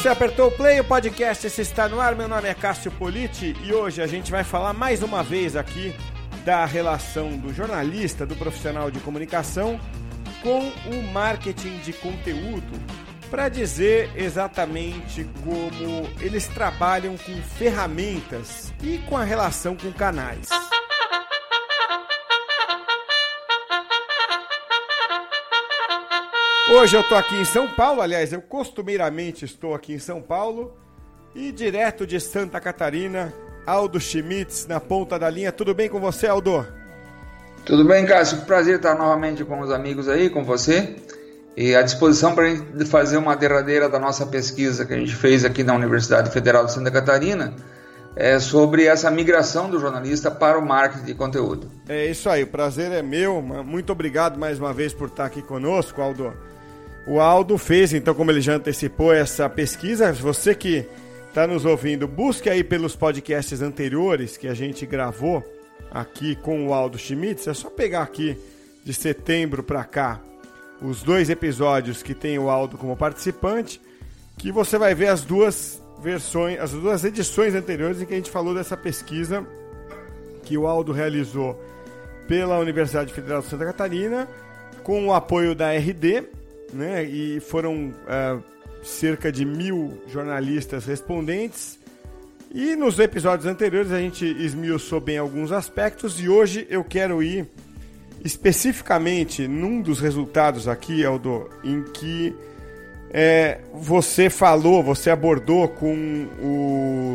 Você apertou o play, o podcast esse está no ar. Meu nome é Cássio Politi e hoje a gente vai falar mais uma vez aqui da relação do jornalista, do profissional de comunicação com o marketing de conteúdo, para dizer exatamente como eles trabalham com ferramentas e com a relação com canais. Hoje eu estou aqui em São Paulo, aliás, eu costumeiramente estou aqui em São Paulo e direto de Santa Catarina, Aldo Schmitz na ponta da linha. Tudo bem com você, Aldo? Tudo bem, Cássio. Prazer estar novamente com os amigos aí, com você. E à disposição para a gente fazer uma derradeira da nossa pesquisa que a gente fez aqui na Universidade Federal de Santa Catarina é, sobre essa migração do jornalista para o marketing de conteúdo. É isso aí, o prazer é meu. Muito obrigado mais uma vez por estar aqui conosco, Aldo. O Aldo fez, então, como ele já antecipou essa pesquisa, você que está nos ouvindo, busque aí pelos podcasts anteriores que a gente gravou aqui com o Aldo Schmitz. É só pegar aqui de setembro para cá os dois episódios que tem o Aldo como participante, que você vai ver as duas versões, as duas edições anteriores em que a gente falou dessa pesquisa que o Aldo realizou pela Universidade Federal de Santa Catarina com o apoio da RD né? E foram uh, cerca de mil jornalistas respondentes. E nos episódios anteriores a gente esmiuçou bem alguns aspectos e hoje eu quero ir especificamente num dos resultados aqui, Aldo, em que é, você falou, você abordou com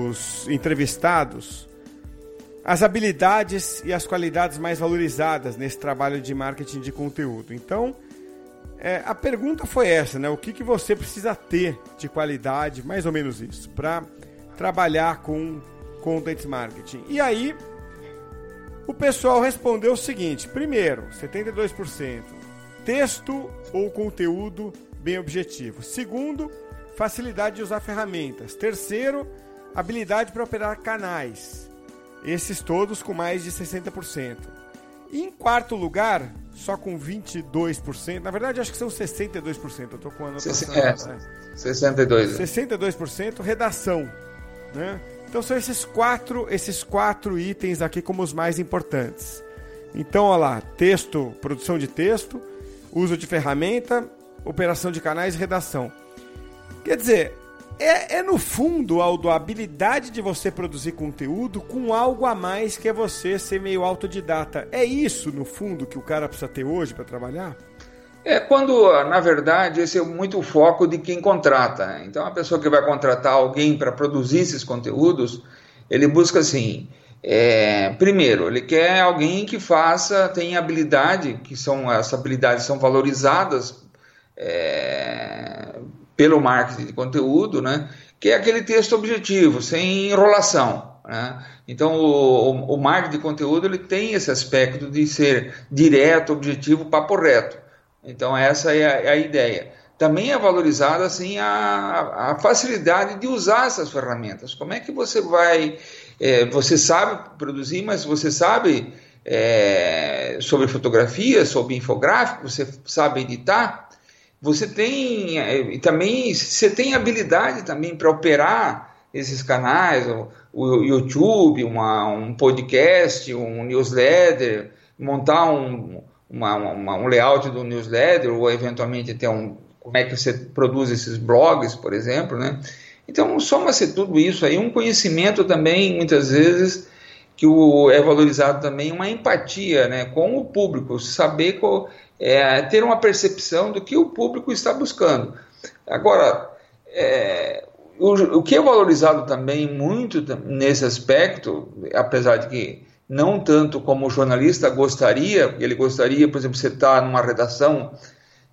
os entrevistados as habilidades e as qualidades mais valorizadas nesse trabalho de marketing de conteúdo. Então, é, a pergunta foi essa, né? O que, que você precisa ter de qualidade, mais ou menos isso, para trabalhar com content marketing? E aí, o pessoal respondeu o seguinte: primeiro, 72%, texto ou conteúdo bem objetivo. Segundo, facilidade de usar ferramentas. Terceiro, habilidade para operar canais. Esses todos com mais de 60%. E em quarto lugar, só com 22%. Na verdade, acho que são 62%. Eu tô com a anotação. É, né? 62. 62% redação. Né? Então são esses quatro, esses quatro itens aqui como os mais importantes. Então, olha lá, texto, produção de texto, uso de ferramenta, operação de canais e redação. Quer dizer, é, é, no fundo, Aldo, a habilidade de você produzir conteúdo com algo a mais que é você ser meio autodidata. É isso, no fundo, que o cara precisa ter hoje para trabalhar? É quando, na verdade, esse é muito o foco de quem contrata. Né? Então, a pessoa que vai contratar alguém para produzir esses conteúdos, ele busca assim. É, primeiro, ele quer alguém que faça, tenha habilidade, que são essas habilidades são valorizadas é, pelo marketing de conteúdo, né? que é aquele texto objetivo, sem enrolação. Né? Então, o, o, marketing de conteúdo ele tem esse aspecto de ser direto, objetivo, papo reto. Então, essa é a, é a ideia. Também é valorizada assim, a, a, facilidade de usar essas ferramentas. Como é que você vai. É, você sabe produzir, mas você sabe é, sobre fotografia, sobre infográfico, você sabe editar você tem e também você tem habilidade também para operar esses canais, o, o YouTube, uma, um podcast, um newsletter, montar um, uma, uma, um layout do newsletter ou eventualmente ter um como é que você produz esses blogs, por exemplo, né? Então soma-se tudo isso aí um conhecimento também muitas vezes que o, é valorizado também uma empatia, né, com o público, saber qual, é, ter uma percepção do que o público está buscando. Agora, é, o, o, que é valorizado também muito nesse aspecto, apesar de que não tanto como o jornalista gostaria, ele gostaria, por exemplo, você está numa redação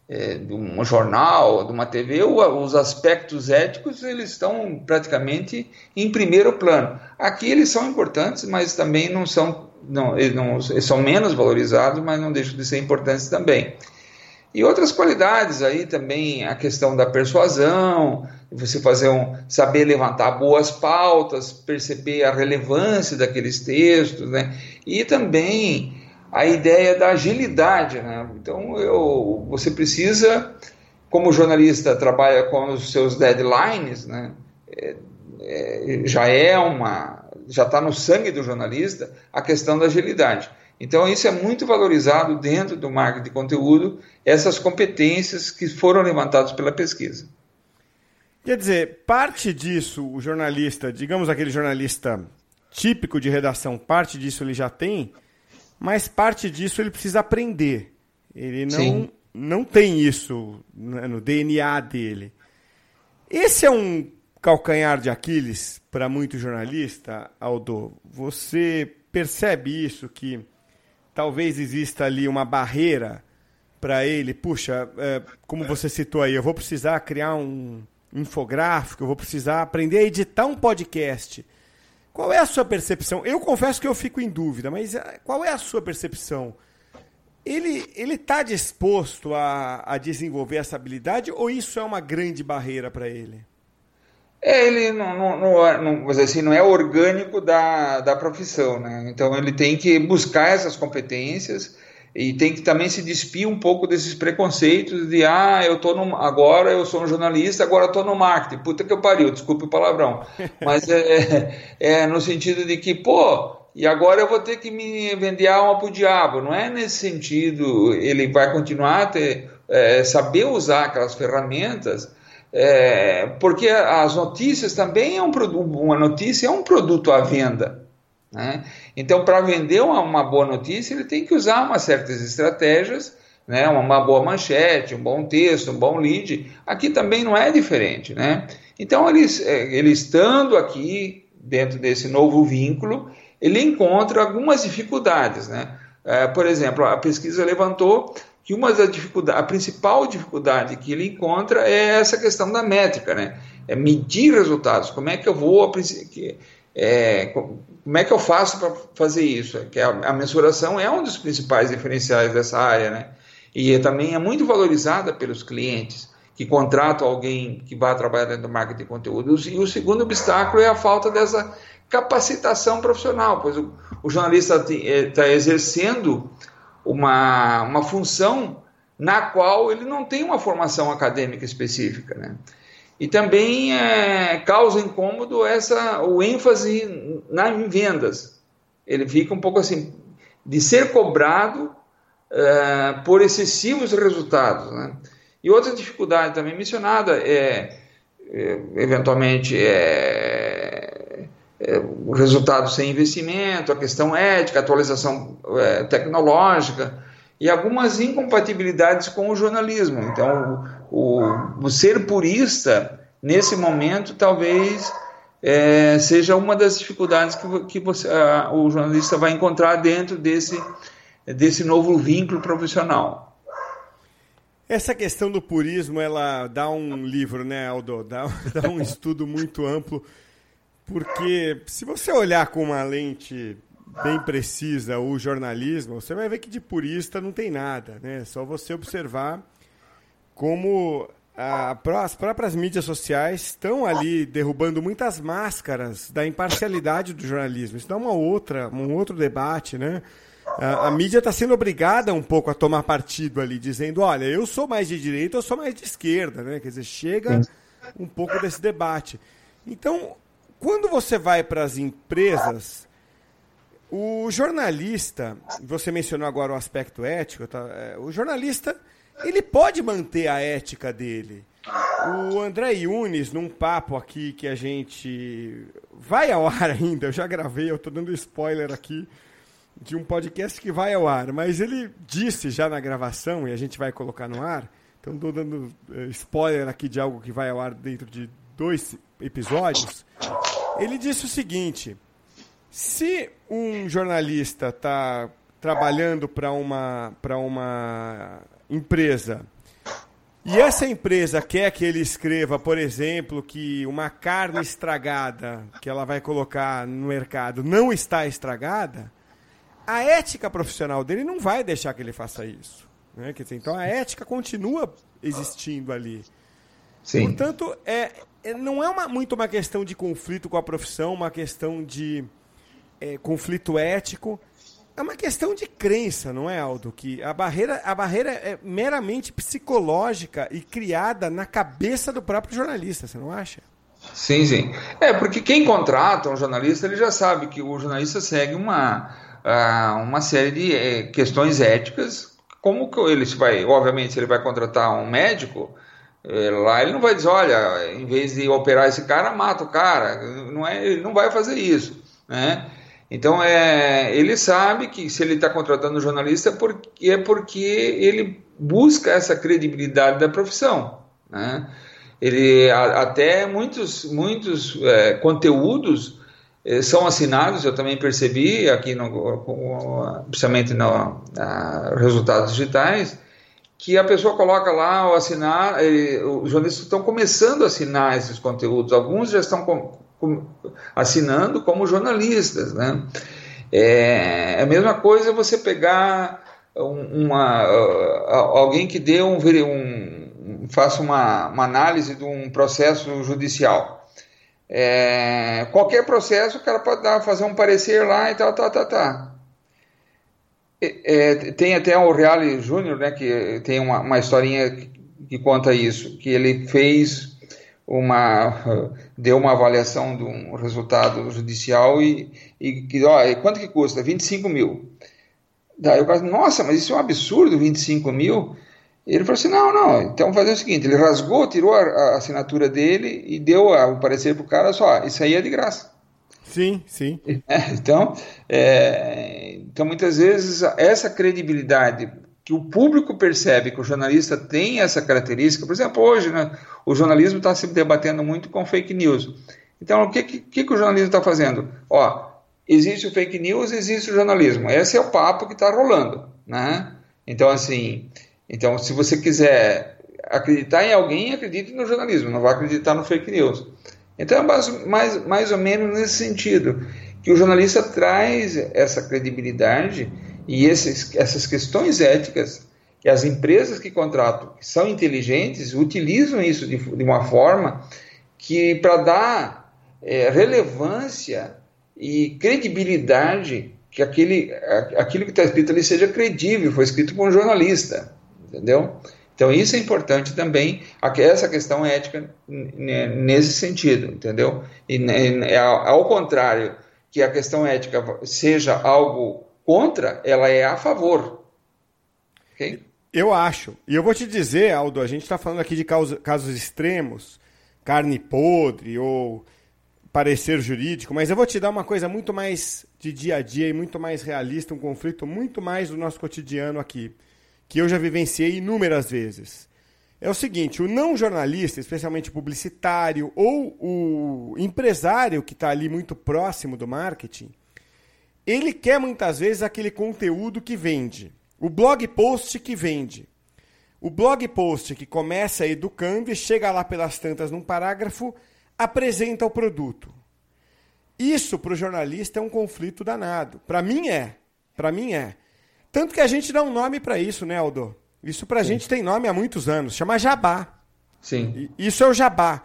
é, de um jornal, de uma TV, os aspectos éticos eles estão praticamente em primeiro plano. Aqui eles são importantes, mas também não são não, eles, não, eles são menos valorizados, mas não deixam de ser importantes também. E outras qualidades aí também, a questão da persuasão, você fazer um, saber levantar boas pautas, perceber a relevância daqueles textos, né? E também a ideia da agilidade, né? Então eu, você precisa como jornalista trabalha com os seus deadlines, né, é, é, já é uma, já está no sangue do jornalista a questão da agilidade. Então isso é muito valorizado dentro do marketing de conteúdo, essas competências que foram levantadas pela pesquisa. Quer dizer, parte disso o jornalista, digamos aquele jornalista típico de redação, parte disso ele já tem, mas parte disso ele precisa aprender. Ele não Sim não tem isso no DNA dele. Esse é um calcanhar de Aquiles para muito jornalista, Aldo. Você percebe isso que talvez exista ali uma barreira para ele? Puxa, é, como você citou aí, eu vou precisar criar um infográfico, eu vou precisar aprender a editar um podcast. Qual é a sua percepção? Eu confesso que eu fico em dúvida, mas é, qual é a sua percepção? Ele ele está disposto a, a desenvolver essa habilidade ou isso é uma grande barreira para ele? É, ele não, não, não, é, não, assim, não é orgânico da, da profissão, né? Então ele tem que buscar essas competências e tem que também se despir um pouco desses preconceitos de ah, eu tô no, agora eu sou um jornalista, agora eu tô no marketing. Puta que eu pariu, desculpe o palavrão. Mas é, é, é no sentido de que, pô, e agora eu vou ter que me vender a alma para o diabo. Não é nesse sentido, ele vai continuar a ter, é, saber usar aquelas ferramentas, é, porque as notícias também é um produto, uma notícia é um produto à venda. Né? Então, para vender uma, uma, boa notícia, ele tem que usar umas certas estratégias, né? uma, boa manchete, um bom texto, um bom lead. Aqui também não é diferente. Né? Então, ele, é, ele estando aqui dentro desse novo vínculo, ele encontra algumas dificuldades. Né? É, por exemplo, a pesquisa levantou que uma das dificuldades, a principal dificuldade que ele encontra é essa questão da métrica, né? É medir resultados. Como é que eu vou, é, como é que eu faço para fazer isso? Que a, a, mensuração é um dos principais diferenciais dessa área, né? E também é muito valorizada pelos clientes que contratam alguém que vai trabalhar dentro do marketing de conteúdo. E o segundo obstáculo é a falta dessa capacitação profissional, pois o, o jornalista está eh, exercendo uma, uma função na qual ele não tem uma formação acadêmica específica, né? E também é, causa incômodo essa o ênfase na, em vendas. Ele fica um pouco assim de ser cobrado é, por excessivos resultados, né? E outra dificuldade também mencionada é, é eventualmente é é, o resultado sem investimento, a questão ética, atualização é, tecnológica e algumas incompatibilidades com o jornalismo. Então, o, o, o ser purista, nesse momento, talvez é, seja uma das dificuldades que, que você, a, o jornalista vai encontrar dentro desse, desse novo vínculo profissional. Essa questão do purismo, ela dá um livro, né, Aldo? Dá, dá um estudo muito amplo porque se você olhar com uma lente bem precisa o jornalismo, você vai ver que de purista não tem nada, né? É só você observar como a, as próprias mídias sociais estão ali derrubando muitas máscaras da imparcialidade do jornalismo. Isso dá uma outra, um outro debate, né? A, a mídia está sendo obrigada um pouco a tomar partido ali, dizendo, olha, eu sou mais de direita, eu sou mais de esquerda, né? Quer dizer, chega um pouco desse debate. Então, quando você vai para as empresas, o jornalista, você mencionou agora o aspecto ético, tá? É, o jornalista ele pode manter a ética dele. O André Yunes, num papo aqui que a gente vai ao ar ainda, eu já gravei, eu estou dando spoiler aqui de um podcast que vai ao ar, mas ele disse já na gravação, e a gente vai colocar no ar, então estou dando eh, spoiler aqui de algo que vai ao ar dentro de dois episódios, ele disse o seguinte: se um jornalista está trabalhando para uma, uma empresa e essa empresa quer que ele escreva, por exemplo, que uma carne estragada que ela vai colocar no mercado não está estragada, a ética profissional dele não vai deixar que ele faça isso. Né? Dizer, então a ética continua existindo ali. Sim. Portanto, é, é, não é uma, muito uma questão de conflito com a profissão, uma questão de é, conflito ético. É uma questão de crença, não é, Aldo? Que a barreira, a barreira é meramente psicológica e criada na cabeça do próprio jornalista, você não acha? Sim, sim. É, porque quem contrata um jornalista, ele já sabe que o jornalista segue uma, uh, uma série de eh, questões éticas. Como que ele vai, obviamente, se ele vai contratar um médico, eh, lá ele não vai dizer, olha, em vez de operar esse cara, mata o cara. Não é, ele não vai fazer isso, né? Então, é, ele sabe que se ele está contratando um jornalista é porque, é porque ele busca essa credibilidade da profissão. Né? Ele, a, até muitos, muitos é, conteúdos é, são assinados, eu também percebi aqui, no, principalmente nos resultados digitais, que a pessoa coloca lá o assinar, os jornalistas estão começando a assinar esses conteúdos, alguns já estão assinando como jornalistas, né? É, é a mesma coisa você pegar uma, alguém que dê um, um faça uma, uma, análise de um processo judicial. É, qualquer processo, o cara pode dar, fazer um parecer lá e tal, tal, tal, tal. É, é tem até o Reale Júnior, né, que tem uma, uma historinha que, que conta isso, que ele fez uma deu uma avaliação de um resultado judicial e, e que, ó, quanto que custa? 25 mil. Daí o cara, nossa, mas isso é um absurdo, 25 mil. Ele falou assim, não, não, então vamos fazer o seguinte, ele rasgou, tirou a, a assinatura dele e deu o parecer pro cara, só, isso aí é de graça. Sim, sim. É, então, é, então, muitas vezes, essa credibilidade que o público percebe que o jornalista tem essa característica, por exemplo, hoje né, o jornalismo está se debatendo muito com fake news. Então, o que, que, que o jornalismo está fazendo? Ó, existe o fake news, existe o jornalismo. Esse é o papo que está rolando, né? Então, assim, então, se você quiser acreditar em alguém, acredite no jornalismo, não vai acreditar no fake news. Então, é mais, mais, mais ou menos nesse sentido, que o jornalista traz essa credibilidade e esses, essas questões éticas que as empresas que contratam, que são inteligentes, utilizam isso de, de uma forma que para dar é, relevância e credibilidade que aquele, aquilo que está escrito ali seja credível, foi escrito por um jornalista, entendeu? Então isso é importante também, essa questão ética nesse sentido, entendeu? E é, ao contrário, que a questão ética seja algo contra, ela é a favor. Okay? Eu acho. E eu vou te dizer, Aldo, a gente está falando aqui de casos extremos, carne podre ou parecer jurídico, mas eu vou te dar uma coisa muito mais de dia a dia e muito mais realista, um conflito muito mais do nosso cotidiano aqui, que eu já vivenciei inúmeras vezes. É o seguinte, o não jornalista, especialmente publicitário ou o empresário que está ali muito próximo do marketing, ele quer muitas vezes aquele conteúdo que vende. O blog post que vende. O blog post que começa educando e chega lá pelas tantas num parágrafo, apresenta o produto. Isso para o jornalista é um conflito danado. Para mim é. Para mim é. Tanto que a gente dá um nome para isso, né, Aldo? Isso para a gente tem nome há muitos anos. Chama jabá. Sim. Isso é o jabá.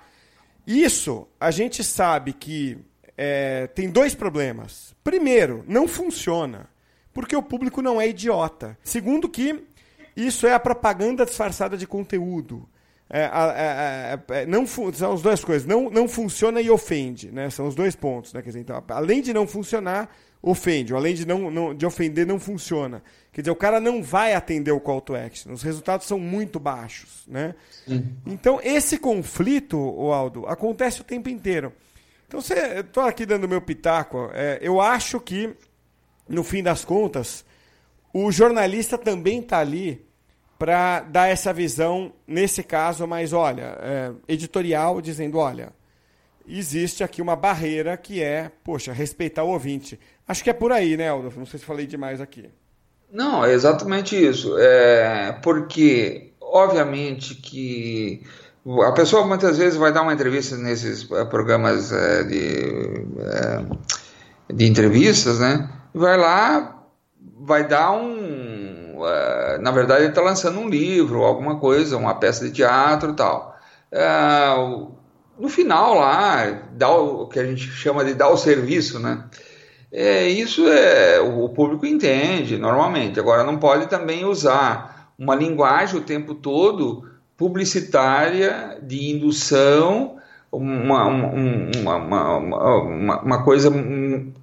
Isso a gente sabe que é, tem dois problemas. Primeiro, não funciona, porque o público não é idiota. Segundo, que isso é a propaganda disfarçada de conteúdo. É, é, é, não são as duas coisas. Não, não funciona e ofende. Né? São os dois pontos. Né? Quer dizer, então, além de não funcionar, ofende. Além de, não, não, de ofender, não funciona. Quer dizer, o cara não vai atender o call to action. Os resultados são muito baixos. Né? Então, esse conflito, Aldo, acontece o tempo inteiro. Então, você, estou aqui dando meu pitaco. É, eu acho que, no fim das contas, o jornalista também está ali para dar essa visão, nesse caso, mas olha, é, editorial, dizendo: olha, existe aqui uma barreira que é, poxa, respeitar o ouvinte. Acho que é por aí, né, Aldo? Não sei se falei demais aqui. Não, é exatamente isso. É, porque, obviamente, que a pessoa muitas vezes vai dar uma entrevista nesses eh, programas é, de, é, de entrevistas, né? Vai lá, vai dar um. É, na verdade, ele está lançando um livro, alguma coisa, uma peça de teatro e tal. no final lá, dá o, o que a gente chama de dar o serviço, né? é, isso é o público entende normalmente. Agora não pode também usar uma linguagem o tempo todo publicitária de indução, uma, uma, uma, uma coisa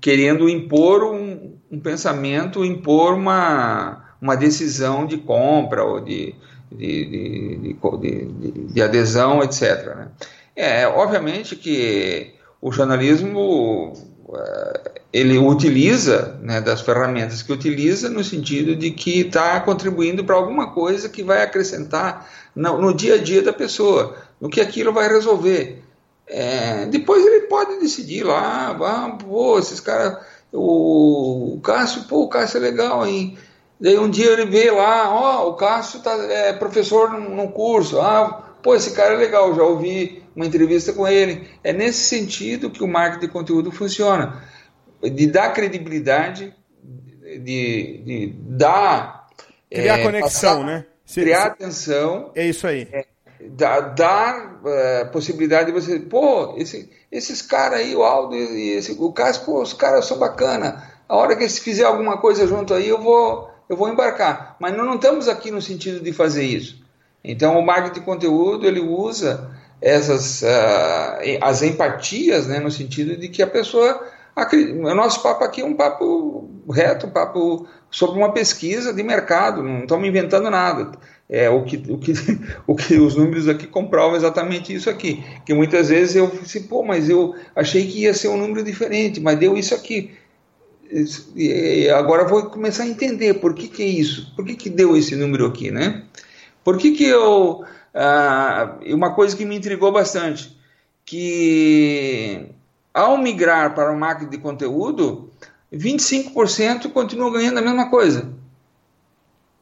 querendo impor um, um, pensamento, impor uma, uma decisão de compra ou de, de, de, de, de adesão, etc. Né? É, obviamente que o jornalismo eh, ele utiliza né, das ferramentas que utiliza no sentido de que está contribuindo para alguma coisa que vai acrescentar no, no, dia a dia da pessoa, no que aquilo vai resolver. É, depois ele pode decidir lá, ah, pô, esses caras, o, o, Cássio, pô, o Cássio é legal, hein? Daí um dia ele vê lá, ó, oh, o Cássio tá, é professor num, curso, ah, pô, esse cara é legal, já ouvi uma entrevista com ele. É nesse sentido que o marketing de conteúdo funciona, de dar credibilidade, de, de dar criar é, conexão, passar, né? Se, criar atenção. É isso aí. É, dar, dar uh, possibilidade de você, pô, esse, esses caras aí, o Aldo e esse, o Cássio, pô, os caras são bacana. A hora que eles fizer alguma coisa junto aí, eu vou, eu vou embarcar. Mas nós não estamos aqui no sentido de fazer isso. Então, o marketing de conteúdo ele usa essas uh, as empatias, né, no sentido de que a pessoa o nosso papo aqui é um papo reto, um papo sobre uma pesquisa de mercado, não estamos inventando nada. É o que, o que, o que os números aqui comprovam exatamente isso aqui. Que muitas vezes eu disse, pô, mas eu achei que ia ser um número diferente, mas deu isso aqui. E agora vou começar a entender por que, que é isso, por que, que deu esse número aqui, né? Por que, que eu. Ah, uma coisa que me intrigou bastante, que ao migrar para o marketing de conteúdo, 25% continuam ganhando a mesma coisa.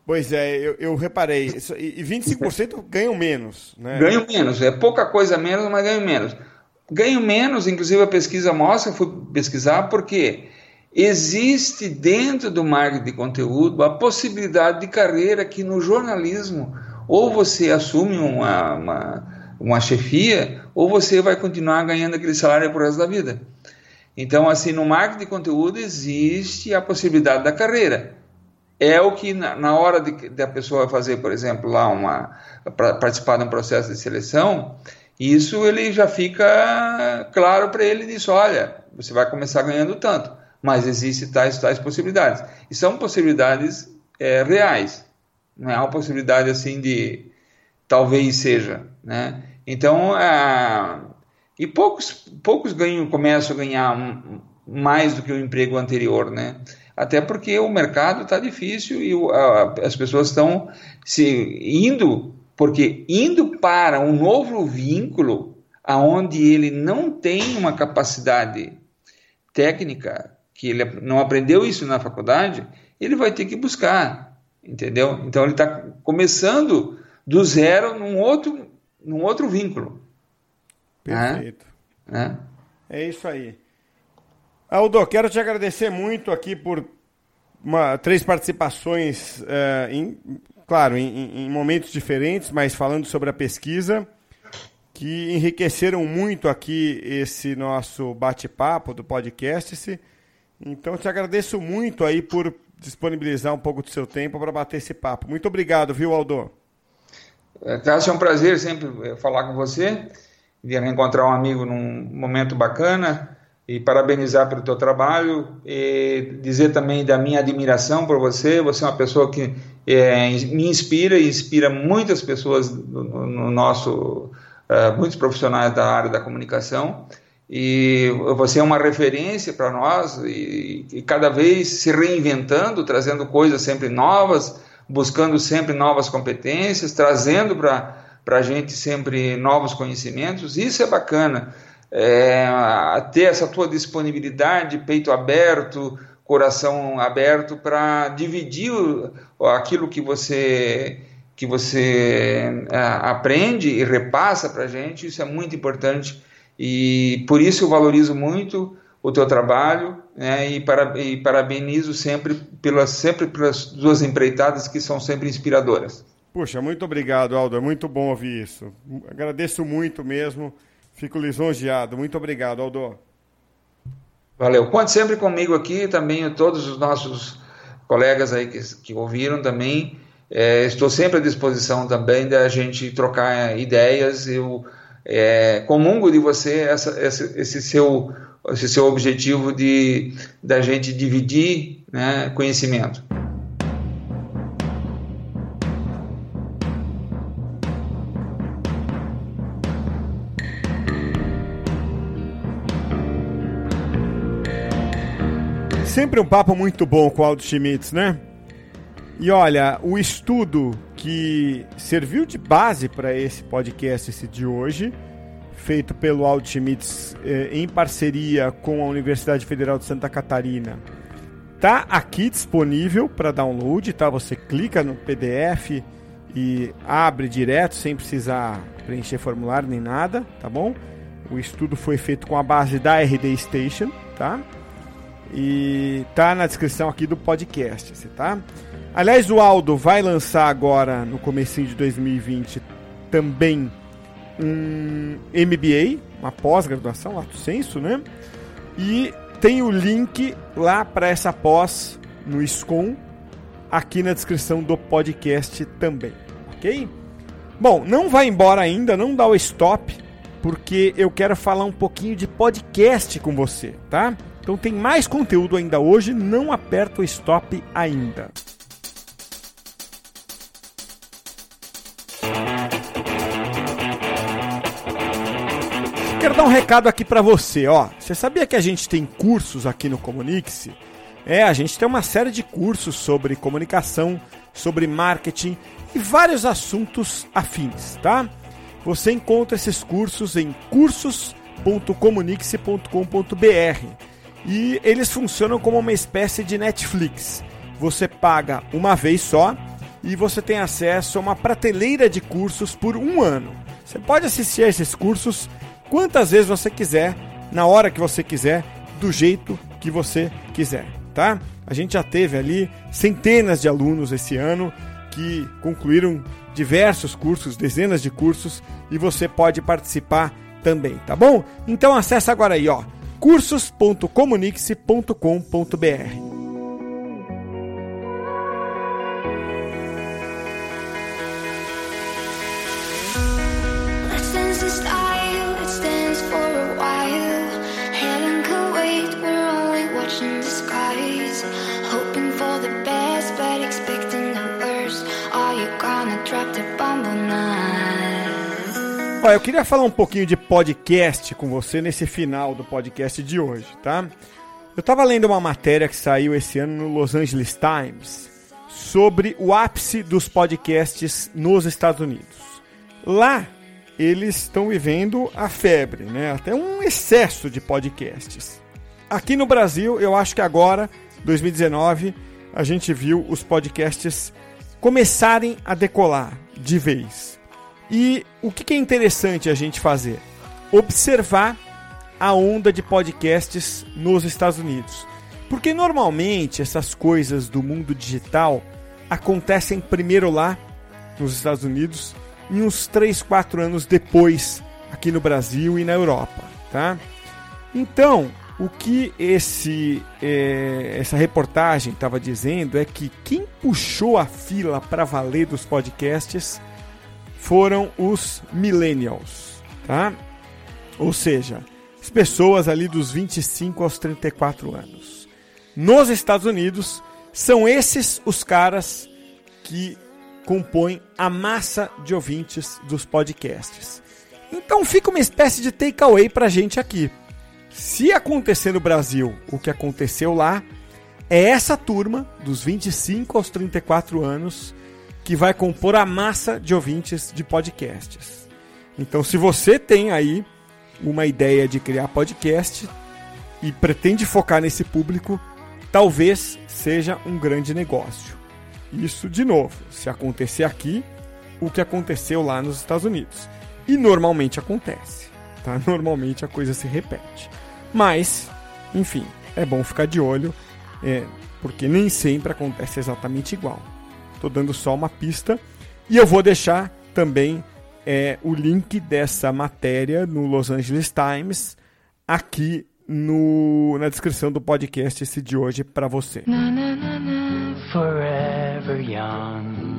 Pois é, eu, eu reparei. E 25% ganham menos. Né? Ganham menos, é pouca coisa menos, mas ganham menos. Ganham menos, inclusive a pesquisa mostra, fui pesquisar, porque existe dentro do marketing de conteúdo a possibilidade de carreira que no jornalismo ou você assume uma, uma, uma chefia, ou você vai continuar ganhando aquele salário por resto da vida. Então, assim, no marketing de conteúdo existe a possibilidade da carreira. É o que, na, na hora de, de, a pessoa fazer, por exemplo, lá uma pra, participar de um processo de seleção, isso ele já fica claro para ele disso, olha, você vai começar ganhando tanto, mas existem tais tais possibilidades. E são possibilidades é, reais. Não é uma possibilidade assim de talvez seja, né? Então, ah, e poucos poucos ganham, começam a ganhar mais do que o emprego anterior, né? Até porque o mercado está difícil e as pessoas estão se indo, porque indo para um novo vínculo, aonde ele não tem uma capacidade técnica, que ele não aprendeu isso na faculdade, ele vai ter que buscar entendeu? Então ele está começando do zero num outro, num outro vínculo. Perfeito. É, é isso aí. Aldo, quero te agradecer muito aqui por uma, três participações, é, em, claro, em, em, momentos diferentes, mas falando sobre a pesquisa, que enriqueceram muito aqui esse nosso bate-papo do podcast. Então, te agradeço muito aí por disponibilizar um pouco do seu tempo para bater esse papo. Muito obrigado, viu, Aldo? É, Cássio, é um prazer sempre é, falar com você, vir reencontrar um amigo num momento bacana e parabenizar pelo teu trabalho e dizer também da minha admiração por você. Você é uma pessoa que é, me inspira e inspira muitas pessoas no, no nosso, uh, muitos profissionais da área da comunicação e você é uma referência para nós e, e, cada vez se reinventando, trazendo coisas sempre novas, buscando sempre novas competências, trazendo para a gente sempre novos conhecimentos. Isso é bacana. É, ter essa tua disponibilidade, peito aberto, coração aberto para dividir aquilo que você que você é, aprende e repassa para a gente. Isso é muito importante e por isso eu valorizo muito o teu trabalho né, e, para, e parabenizo sempre pelas, sempre pelas duas empreitadas que são sempre inspiradoras. Puxa, muito obrigado, Aldo. É muito bom ouvir isso. Agradeço muito mesmo. Fico lisonjeado. Muito obrigado, Aldo. Valeu. Conte sempre comigo aqui, também todos os nossos colegas aí que, que ouviram também. É, estou sempre à disposição também da gente trocar ideias. Eu é, comungo de você essa, essa, esse, seu, esse seu objetivo de da gente dividir né, conhecimento. Sempre um papo muito bom com o Aldo Schmitz, né? E olha, o estudo que serviu de base para esse podcast esse de hoje, feito pelo Aldo eh, em parceria com a Universidade Federal de Santa Catarina, tá aqui disponível para download, tá? Você clica no PDF e abre direto sem precisar preencher formulário nem nada, tá bom? O estudo foi feito com a base da RD Station, tá? E tá na descrição aqui do podcast, tá? Aliás, o Aldo vai lançar agora, no começo de 2020, também um MBA, uma pós-graduação, lato senso, né? E tem o link lá para essa pós no SCOM, aqui na descrição do podcast também, ok? Bom, não vai embora ainda, não dá o stop, porque eu quero falar um pouquinho de podcast com você, tá? Então tem mais conteúdo ainda hoje, não aperta o stop ainda. Quero dar um recado aqui para você, ó. Você sabia que a gente tem cursos aqui no Comunique-se? É, a gente tem uma série de cursos sobre comunicação, sobre marketing e vários assuntos afins, tá? Você encontra esses cursos em cursos.comunique-se.com.br e eles funcionam como uma espécie de Netflix. Você paga uma vez só e você tem acesso a uma prateleira de cursos por um ano. Você pode assistir a esses cursos quantas vezes você quiser, na hora que você quiser, do jeito que você quiser, tá? A gente já teve ali centenas de alunos esse ano que concluíram diversos cursos, dezenas de cursos, e você pode participar também, tá bom? Então acessa agora aí, ó cursos.comunique-se.com.br. Olha, eu queria falar um pouquinho de podcast com você nesse final do podcast de hoje, tá? Eu estava lendo uma matéria que saiu esse ano no Los Angeles Times sobre o ápice dos podcasts nos Estados Unidos. Lá, eles estão vivendo a febre, né? Até um excesso de podcasts. Aqui no Brasil, eu acho que agora, 2019, a gente viu os podcasts começarem a decolar de vez. E o que é interessante a gente fazer? Observar a onda de podcasts nos Estados Unidos. Porque normalmente essas coisas do mundo digital acontecem primeiro lá nos Estados Unidos e uns 3, 4 anos depois aqui no Brasil e na Europa, tá? Então, o que esse é, essa reportagem estava dizendo é que quem puxou a fila para valer dos podcasts foram os millennials, tá? Ou seja, as pessoas ali dos 25 aos 34 anos. Nos Estados Unidos, são esses os caras que compõem a massa de ouvintes dos podcasts. Então fica uma espécie de takeaway pra gente aqui. Se acontecer no Brasil o que aconteceu lá, é essa turma dos 25 aos 34 anos que vai compor a massa de ouvintes de podcasts. Então, se você tem aí uma ideia de criar podcast e pretende focar nesse público, talvez seja um grande negócio. Isso, de novo, se acontecer aqui, o que aconteceu lá nos Estados Unidos. E normalmente acontece, tá? Normalmente a coisa se repete. Mas, enfim, é bom ficar de olho, é, porque nem sempre acontece exatamente igual. Estou dando só uma pista. E eu vou deixar também é, o link dessa matéria no Los Angeles Times aqui no, na descrição do podcast esse de hoje para você. Na, na, na, forever young.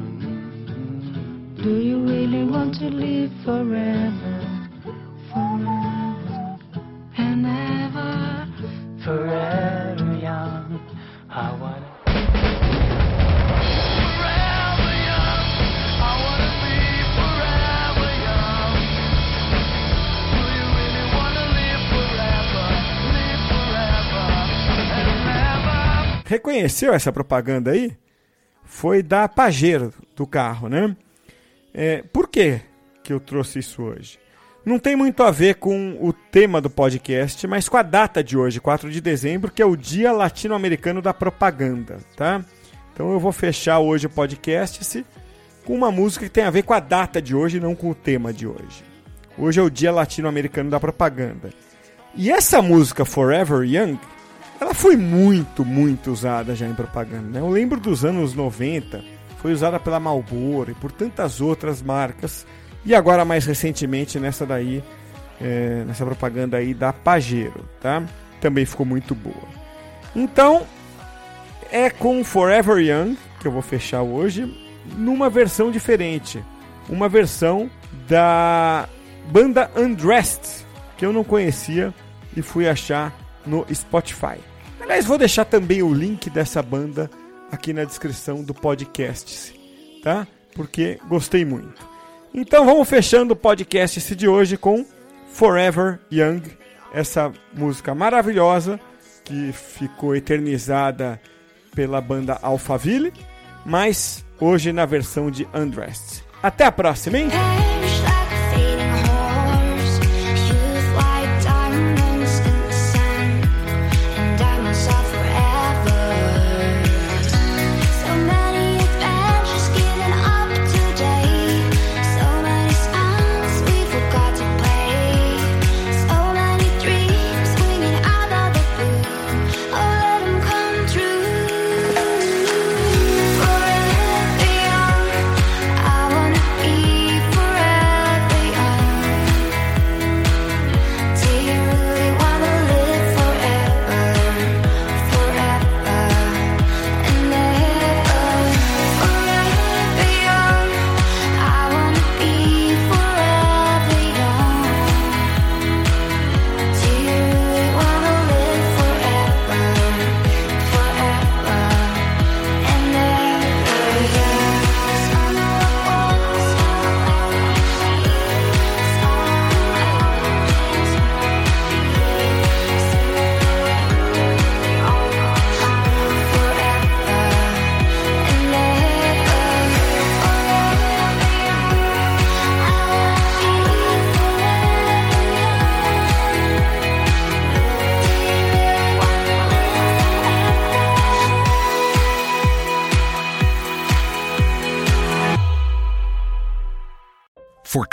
Do you really want to live forever? Forever and ever, forever young. I wanna reconheceu essa propaganda aí? Foi da Pajero do carro, né? É, por que, que eu trouxe isso hoje? Não tem muito a ver com o tema do podcast, mas com a data de hoje, 4 de dezembro, que é o Dia Latino-Americano da Propaganda, tá? Então eu vou fechar hoje o podcast com uma música que tem a ver com a data de hoje, não com o tema de hoje. Hoje é o Dia Latino-Americano da Propaganda. E essa música Forever Young ela foi muito, muito usada já em propaganda. Né? Eu lembro dos anos 90, foi usada pela Marlboro e por tantas outras marcas. E agora, mais recentemente, nessa daí, é, nessa propaganda aí da Pajero, tá? Também ficou muito boa. Então, é com Forever Young, que eu vou fechar hoje, numa versão diferente. Uma versão da banda Undressed, que eu não conhecia e fui achar no Spotify. Aliás, vou deixar também o link dessa banda aqui na descrição do podcast, tá? Porque gostei muito. Então vamos fechando o podcast de hoje com Forever Young, essa música maravilhosa que ficou eternizada pela banda Alphaville, mas hoje na versão de Undressed. Até a próxima, hein?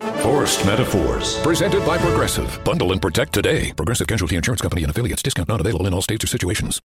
Forced Metaphors. Presented by Progressive. Bundle and protect today. Progressive Casualty Insurance Company and affiliates. Discount not available in all states or situations.